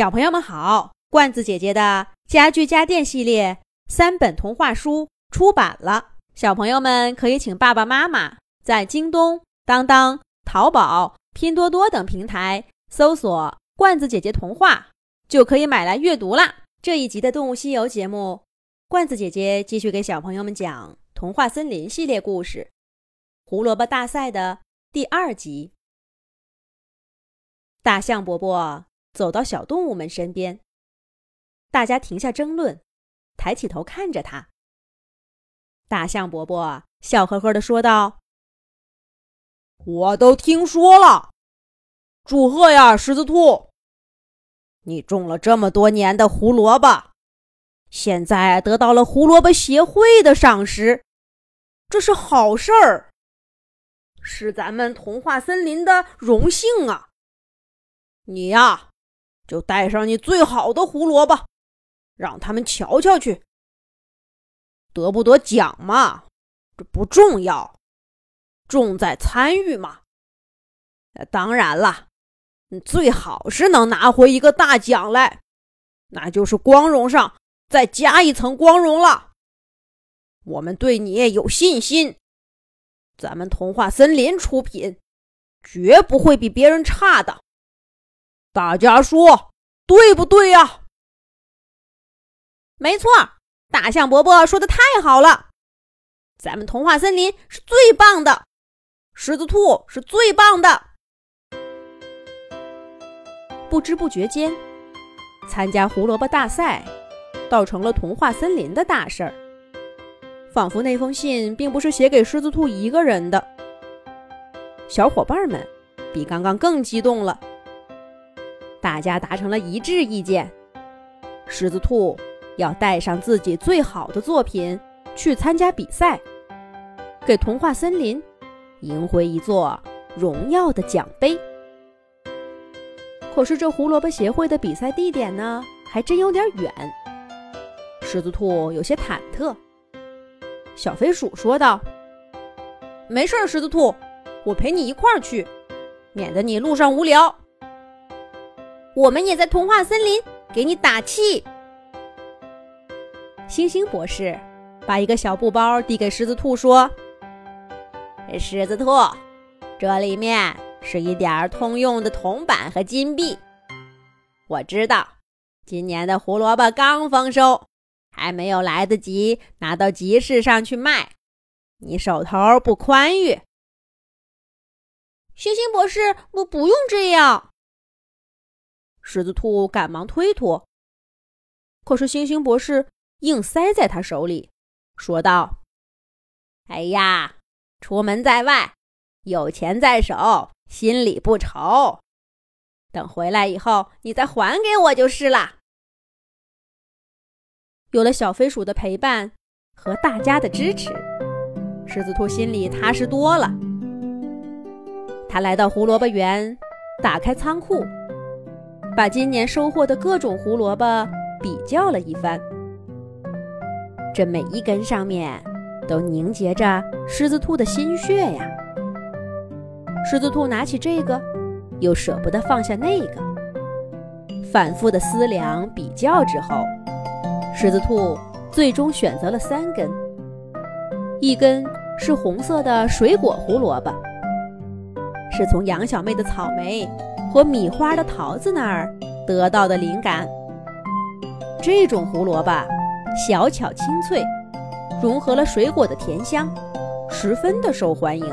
小朋友们好，罐子姐姐的家具家电系列三本童话书出版了，小朋友们可以请爸爸妈妈在京东、当当、淘宝、拼多多等平台搜索“罐子姐姐童话”，就可以买来阅读啦。这一集的《动物西游》节目，罐子姐姐继续给小朋友们讲《童话森林》系列故事《胡萝卜大赛》的第二集。大象伯伯。走到小动物们身边，大家停下争论，抬起头看着他。大象伯伯笑呵呵的说道：“我都听说了，祝贺呀，狮子兔！你种了这么多年的胡萝卜，现在得到了胡萝卜协会的赏识，这是好事儿，是咱们童话森林的荣幸啊！你呀。”就带上你最好的胡萝卜，让他们瞧瞧去。得不得奖嘛，这不重要，重在参与嘛。当然了，你最好是能拿回一个大奖来，那就是光荣上再加一层光荣了。我们对你有信心，咱们童话森林出品绝不会比别人差的。大家说对不对呀？没错，大象伯伯说的太好了。咱们童话森林是最棒的，狮子兔是最棒的。不知不觉间，参加胡萝卜大赛倒成了童话森林的大事儿，仿佛那封信并不是写给狮子兔一个人的。小伙伴们比刚刚更激动了。大家达成了一致意见，狮子兔要带上自己最好的作品去参加比赛，给童话森林赢回一座荣耀的奖杯。可是这胡萝卜协会的比赛地点呢，还真有点远。狮子兔有些忐忑。小飞鼠说道：“没事，狮子兔，我陪你一块儿去，免得你路上无聊。”我们也在童话森林给你打气。星星博士把一个小布包递给狮子兔，说：“狮子兔，这里面是一点儿通用的铜板和金币。我知道今年的胡萝卜刚丰收，还没有来得及拿到集市上去卖，你手头不宽裕。”星星博士，我不用这样。狮子兔赶忙推脱，可是星星博士硬塞在他手里，说道：“哎呀，出门在外，有钱在手，心里不愁。等回来以后，你再还给我就是了。”有了小飞鼠的陪伴和大家的支持，狮子兔心里踏实多了。他来到胡萝卜园，打开仓库。把今年收获的各种胡萝卜比较了一番，这每一根上面都凝结着狮子兔的心血呀。狮子兔拿起这个，又舍不得放下那个，反复的思量比较之后，狮子兔最终选择了三根。一根是红色的水果胡萝卜，是从杨小妹的草莓。和米花的桃子那儿得到的灵感。这种胡萝卜小巧清脆，融合了水果的甜香，十分的受欢迎。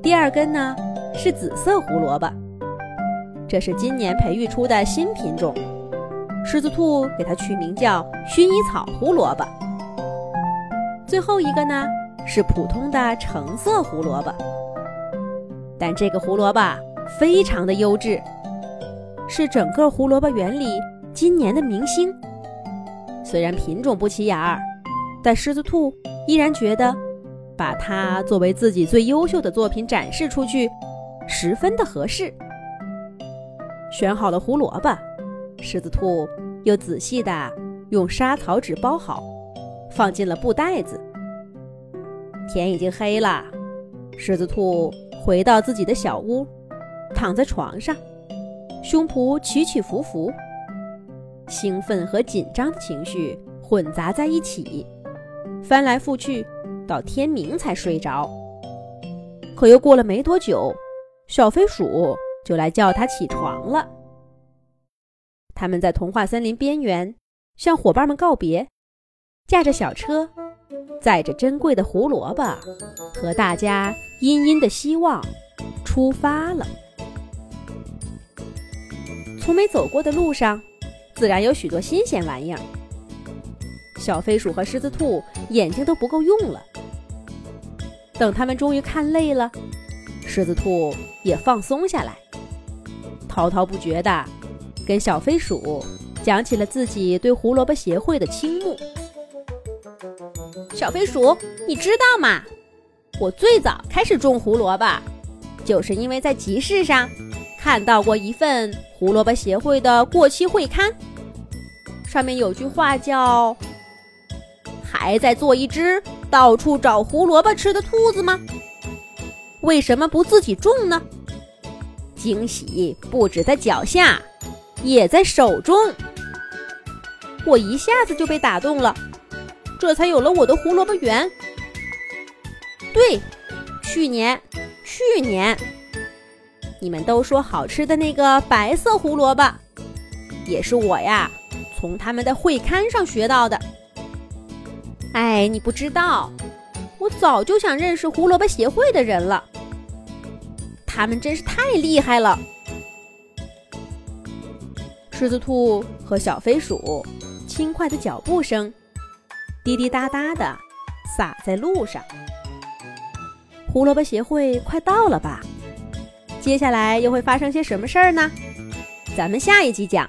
第二根呢是紫色胡萝卜，这是今年培育出的新品种，狮子兔给它取名叫薰衣草胡萝卜。最后一个呢是普通的橙色胡萝卜，但这个胡萝卜。非常的优质，是整个胡萝卜园里今年的明星。虽然品种不起眼儿，但狮子兔依然觉得把它作为自己最优秀的作品展示出去，十分的合适。选好了胡萝卜，狮子兔又仔细的用沙草纸包好，放进了布袋子。天已经黑了，狮子兔回到自己的小屋。躺在床上，胸脯起起伏伏，兴奋和紧张的情绪混杂在一起，翻来覆去到天明才睡着。可又过了没多久，小飞鼠就来叫他起床了。他们在童话森林边缘向伙伴们告别，驾着小车，载着珍贵的胡萝卜和大家殷殷的希望，出发了。从没走过的路上，自然有许多新鲜玩意儿。小飞鼠和狮子兔眼睛都不够用了。等他们终于看累了，狮子兔也放松下来，滔滔不绝地跟小飞鼠讲起了自己对胡萝卜协会的倾慕。小飞鼠，你知道吗？我最早开始种胡萝卜，就是因为在集市上看到过一份胡萝卜协会的过期会刊，上面有句话叫“还在做一只”。到处找胡萝卜吃的兔子吗？为什么不自己种呢？惊喜不止在脚下，也在手中。我一下子就被打动了，这才有了我的胡萝卜园。对，去年，去年，你们都说好吃的那个白色胡萝卜，也是我呀，从他们的会刊上学到的。哎，你不知道，我早就想认识胡萝卜协会的人了。他们真是太厉害了。狮子兔和小飞鼠轻快的脚步声，滴滴答答的洒在路上。胡萝卜协会快到了吧？接下来又会发生些什么事儿呢？咱们下一集讲。